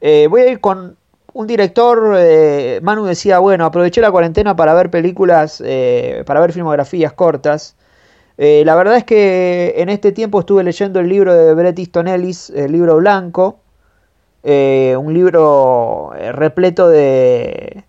Eh, voy a ir con un director, eh, Manu decía, bueno, aproveché la cuarentena para ver películas, eh, para ver filmografías cortas. la verdad es que en este tiempo estuve leyendo el libro de Bret Easton Ellis, el libro blanco, un libro repleto de,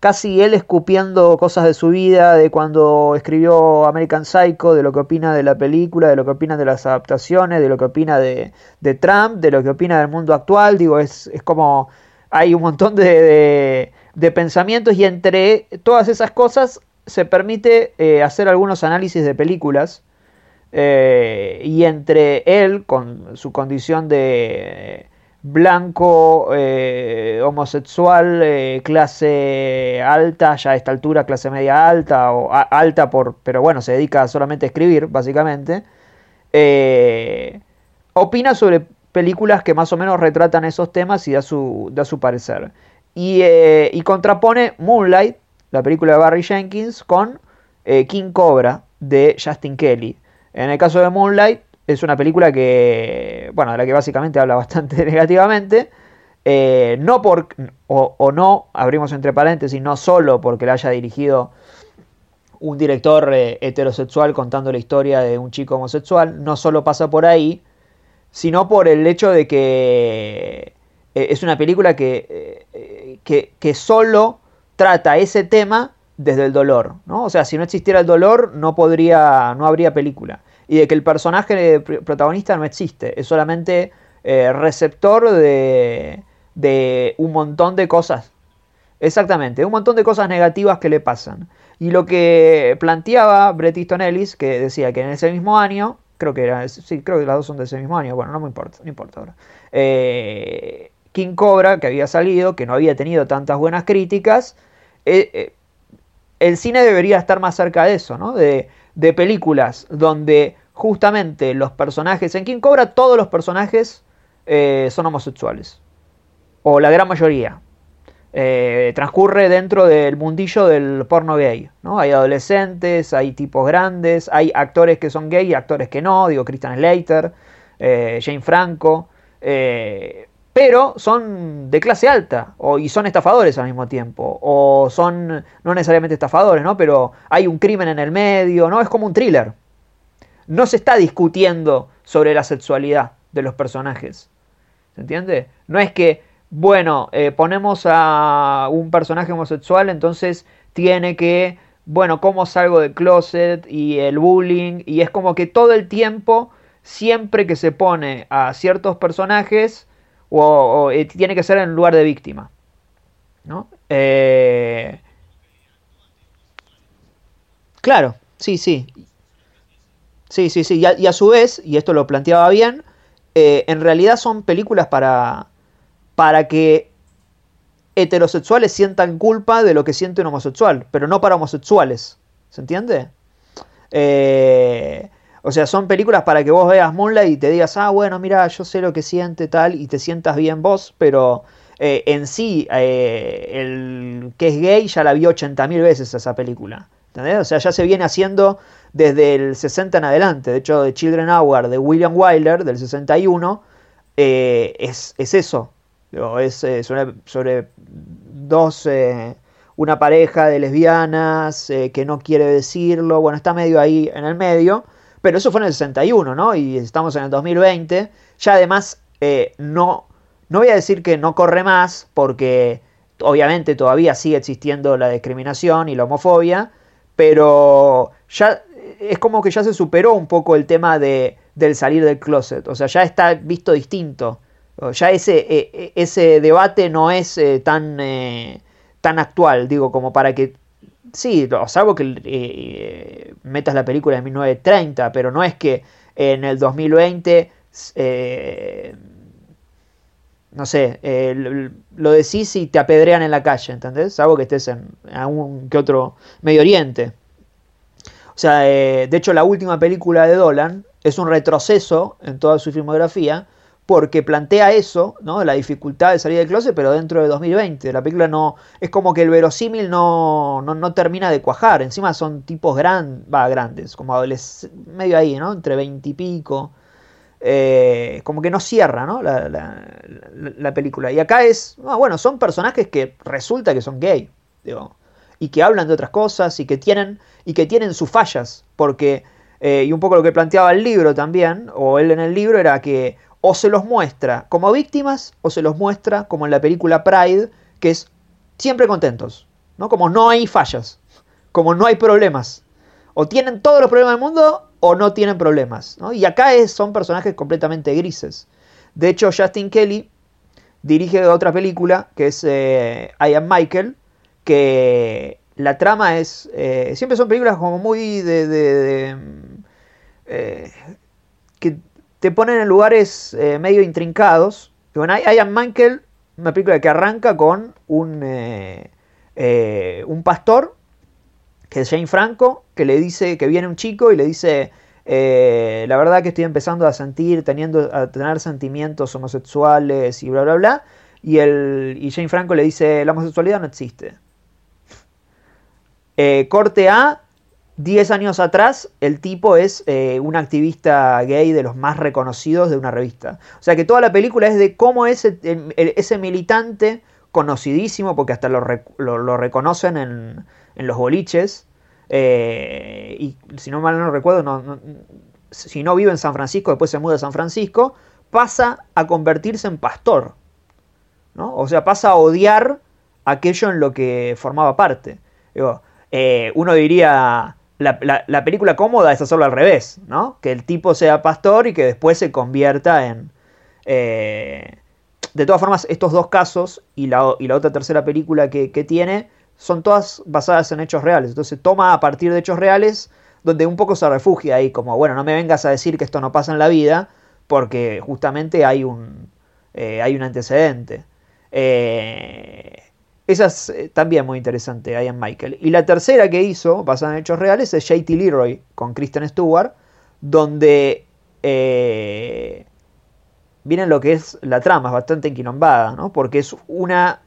casi él escupiendo cosas de su vida, de cuando escribió American Psycho, de lo que opina de la película, de lo que opina de las adaptaciones, de lo que opina de, Trump, de lo que opina del mundo actual. Digo, es, es como hay un montón de, de, pensamientos y entre todas esas cosas se permite eh, hacer algunos análisis de películas. Eh, y entre él, con su condición de blanco, eh, homosexual, eh, clase alta, ya a esta altura clase media alta o alta por, pero bueno, se dedica solamente a escribir, básicamente, eh, opina sobre películas que más o menos retratan esos temas y da su, su parecer. Y, y, contrapone Moonlight, la película de Barry Jenkins, con King Cobra de Justin Kelly. En el caso de Moonlight, es una película que, bueno, de la que básicamente habla bastante negativamente. Eh, no por, o, no, abrimos entre paréntesis, no solo porque la haya dirigido un director eh, heterosexual contando la historia de un chico homosexual, no solo pasa por ahí, sino por el hecho de que eh, es una película que, que, que, solo trata ese tema desde el dolor, ¿no? O sea, si no existiera el dolor, no podría, no habría película y de que el personaje protagonista no existe, es solamente eh, receptor de, de un montón de cosas. Exactamente, un montón de cosas negativas que le pasan. Y lo que planteaba Bret Easton Ellis, que decía que en ese mismo año, creo que era, sí, creo que las dos son de ese mismo año, bueno, no me importa, no importa ahora. Eh, King Cobra, que había salido, que no había tenido tantas buenas críticas, eh, el cine debería estar más cerca de eso, ¿no? De, de películas donde justamente los personajes, en King Cobra todos los personajes eh, son homosexuales, o la gran mayoría. Eh, transcurre dentro del mundillo del porno gay, ¿no? Hay adolescentes, hay tipos grandes, hay actores que son gay y actores que no, digo Christian Slater, eh, Jane Franco, pero son de clase alta o, y son estafadores al mismo tiempo o son no necesariamente estafadores, ¿no? Pero hay un crimen en el medio, ¿no? Es como un thriller. No se está discutiendo sobre la sexualidad de los personajes. ¿Se entiende? No es que, bueno, eh, ponemos a un personaje homosexual, entonces tiene que, bueno, ¿cómo salgo del closet? Y el bullying. Y es como que todo el tiempo, siempre que se pone a ciertos personajes, o, eh, tiene que ser en lugar de víctima. ¿no? Eh, claro, sí, sí. Sí, sí, sí. Y a, su vez, y esto lo planteaba bien, eh, en realidad son películas para, para que heterosexuales sientan culpa de lo que siente un homosexual, pero no para homosexuales. ¿Se entiende? Eh, o sea, son películas para que vos veas Moonlight y te digas, ah, bueno, mira, yo sé lo que siente tal y te sientas bien vos, pero eh, en sí, el que es gay ya la vio 80.000 veces esa película. ¿Entendés? O sea, ya se viene haciendo desde el 60 en adelante. De hecho, de Children Hour de William Wyler, del 61, eh, es, es, eso. Es sobre, sobre, dos, una pareja de lesbianas que no quiere decirlo. Bueno, está medio ahí en el medio. Pero eso fue en el 61, ¿no? Y estamos en el 2020. Ya además, eh, no, no voy a decir que no corre más, porque obviamente todavía sigue existiendo la discriminación y la homofobia, pero ya es como que ya se superó un poco el tema de, del salir del closet. O sea, ya está visto distinto. Ya ese, e, e, ese debate no es eh, tan, eh, tan actual, digo, como para que sí, salvo que eh, metas la película en 1930, pero no es que en el 2020, eh, no sé, eh, lo decís y te apedrean en la calle, ¿entendés? Salvo que estés en algún que otro Medio Oriente. O sea, de hecho la última película de Dolan es un retroceso en toda su filmografía, porque plantea eso, ¿no? La dificultad de salir del closet, pero dentro de 2020. La película no. Es como que el verosímil no, no, termina de cuajar. Encima son tipos va, grandes, como adolescentes, medio ahí, ¿no? Entre 20 y pico. eh, como que no cierra ¿no? La, película. Y acá es, ah, bueno, son personajes que resulta que son gay, digo, y que hablan de otras cosas y que tienen, y que tienen sus fallas, porque, eh, y un poco lo que planteaba el libro también, o él en el libro, era que o se los muestra como víctimas o se los muestra como en la película Pride, que es siempre contentos, ¿no? Como no hay fallas, como no hay problemas. O tienen todos los problemas del mundo o no tienen problemas. Y acá es, son personajes completamente grises. De hecho, Justin Kelly dirige otra película que es eh, I Am Michael, que la trama es... Eh, siempre son películas como muy de... Eh, que te ponen en lugares medio intrincados. Bueno, I, Am Michael, una película que arranca con un, un pastor que es Jane Franco, que le dice que viene un chico y le dice, eh, la verdad que estoy empezando a sentir, teniendo, a tener sentimientos homosexuales y bla, bla, bla. Y, el, y Jane Franco le dice, la homosexualidad no existe. Eh, corte A, 10 años atrás, el tipo es eh, un activista gay de los más reconocidos de una revista. O sea que toda la película es de cómo ese, ese militante conocidísimo, porque hasta lo, lo reconocen en, en los boliches. Eh, y si no mal no recuerdo, si no vive en San Francisco, después se muda a San Francisco, pasa a convertirse en pastor. ¿no? O sea, pasa a odiar aquello en lo que formaba parte. Eh, uno diría, la, película cómoda es hacerlo al revés, ¿no? Que el tipo sea pastor y que después se convierta en... Eh, de todas formas, estos dos casos y la, y la otra tercera película que, que tiene son todas basadas en hechos reales. Entonces toma a partir de hechos reales donde un poco se refugia ahí, como, bueno, no me vengas a decir que esto no pasa en la vida, porque justamente hay un, eh, hay un antecedente. Eh, esa es eh, también muy interesante, Ian Michael. Y la tercera que hizo, basada en hechos reales, es JT Leroy con Kristen Stewart, donde viene lo que es la trama, es bastante enquilombada, ¿no? porque es una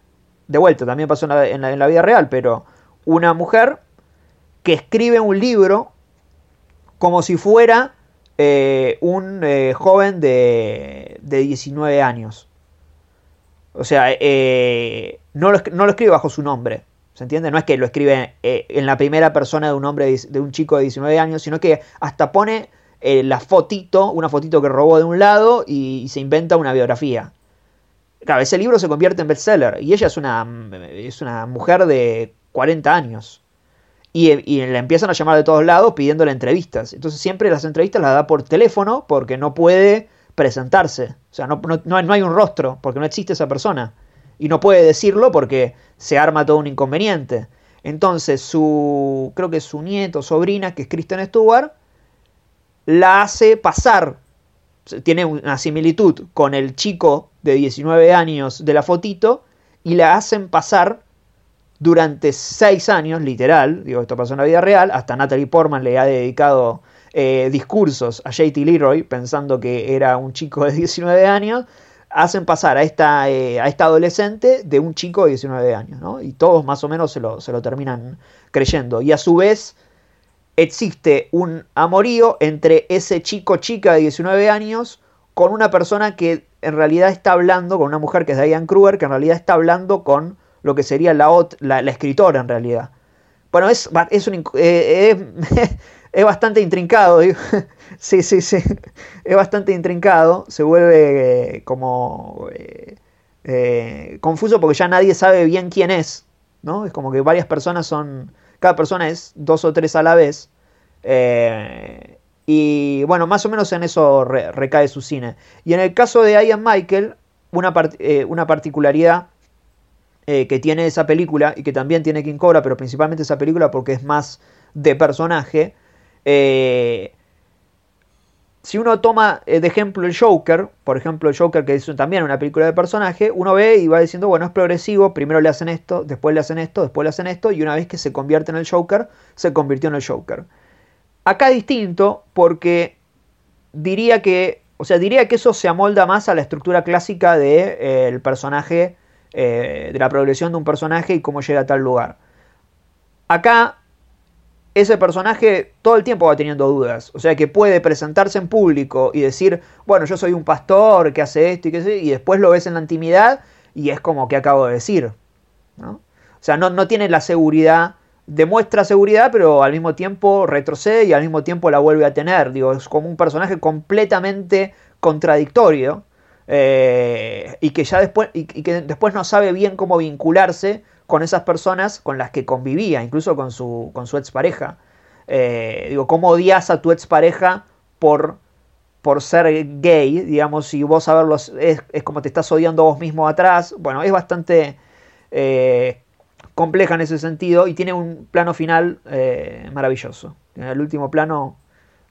de vuelta, también pasó en la, vida real, pero una mujer que escribe un libro como si fuera eh, un eh, joven de, de, 19 años. O sea, eh, no, lo, escribe bajo su nombre. ¿Se entiende? No es que lo escribe en la primera persona de un hombre, de un chico de 19 años, sino que hasta pone la fotito, una fotito que robó de un lado y se inventa una biografía. Claro, ese libro se convierte en bestseller y ella es una, es una mujer de 40 años. Y, y, la empiezan a llamar de todos lados pidiéndole entrevistas. Entonces siempre las entrevistas las da por teléfono porque no puede presentarse. O sea, no, no, no hay un rostro porque no existe esa persona. Y no puede decirlo porque se arma todo un inconveniente. Entonces su, creo que su nieto, sobrina, que es Kristen Stewart, la hace pasar tiene una similitud con el chico de 19 años de la fotito y la hacen pasar durante 6 años, literal, digo, esto pasó en la vida real, hasta Natalie Portman le ha dedicado eh, discursos a JT Leroy pensando que era un chico de 19 años, hacen pasar a esta, eh, a esta adolescente de un chico de 19 años, ¿no? Y todos más o menos se lo, se lo terminan creyendo. Y a su vez existe un amorío entre ese chico chica de 19 años con una persona que en realidad está hablando, con una mujer que es Diane Kruger, que en realidad está hablando con lo que sería la, la, escritora en realidad. Bueno, es, es, un, eh, es bastante intrincado, sí, sí, sí, es bastante intrincado, se vuelve eh, como eh, confuso porque ya nadie sabe bien quién es, ¿no? Es como que varias personas son cada persona es dos o tres a la vez. Eh, y bueno, más o menos en eso recae su cine. Y en el caso de Ian Michael, una, eh, una particularidad eh, que tiene esa película y que también tiene King Cobra, pero principalmente esa película porque es más de personaje, si uno toma eh, de ejemplo el Joker, por ejemplo el Joker que es también una película de personaje, uno ve y va diciendo, bueno, es progresivo, primero le hacen esto, después le hacen esto, después le hacen esto, y una vez que se convierte en el Joker, se convirtió en el Joker. Acá distinto porque diría que, o sea, diría que eso se amolda más a la estructura clásica del de, eh, personaje, eh, de la progresión de un personaje y cómo llega a tal lugar. Acá ese personaje todo el tiempo va teniendo dudas. O sea que puede presentarse en público y decir, bueno, yo soy un pastor que hace esto y que sé, y después lo ves en la intimidad y es como que acabo de decir. ¿no? O sea, no, no tiene la seguridad, demuestra seguridad, pero al mismo tiempo retrocede y al mismo tiempo la vuelve a tener. Digo, es como un personaje completamente contradictorio. Eh, y que ya después y, que después no sabe bien cómo vincularse con esas personas con las que convivía, incluso con su, con su expareja. Eh, digo, ¿cómo odias a tu expareja por, por ser gay? Digamos, si vos a verlo es, como te estás odiando vos mismo atrás. Bueno, es bastante eh, compleja en ese sentido y tiene un plano final eh, maravilloso. El último plano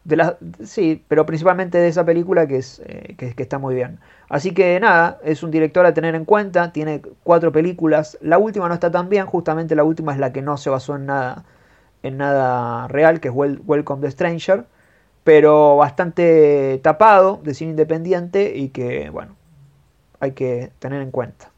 de la, sí, pero principalmente de esa película que, es, que, que está muy bien. Así que nada, es un director a tener en cuenta, tiene cuatro películas, la última no está tan bien, justamente la última es la que no se basó en nada, en nada real, que es Welcome the Stranger, pero bastante tapado de cine independiente y que, bueno, hay que tener en cuenta.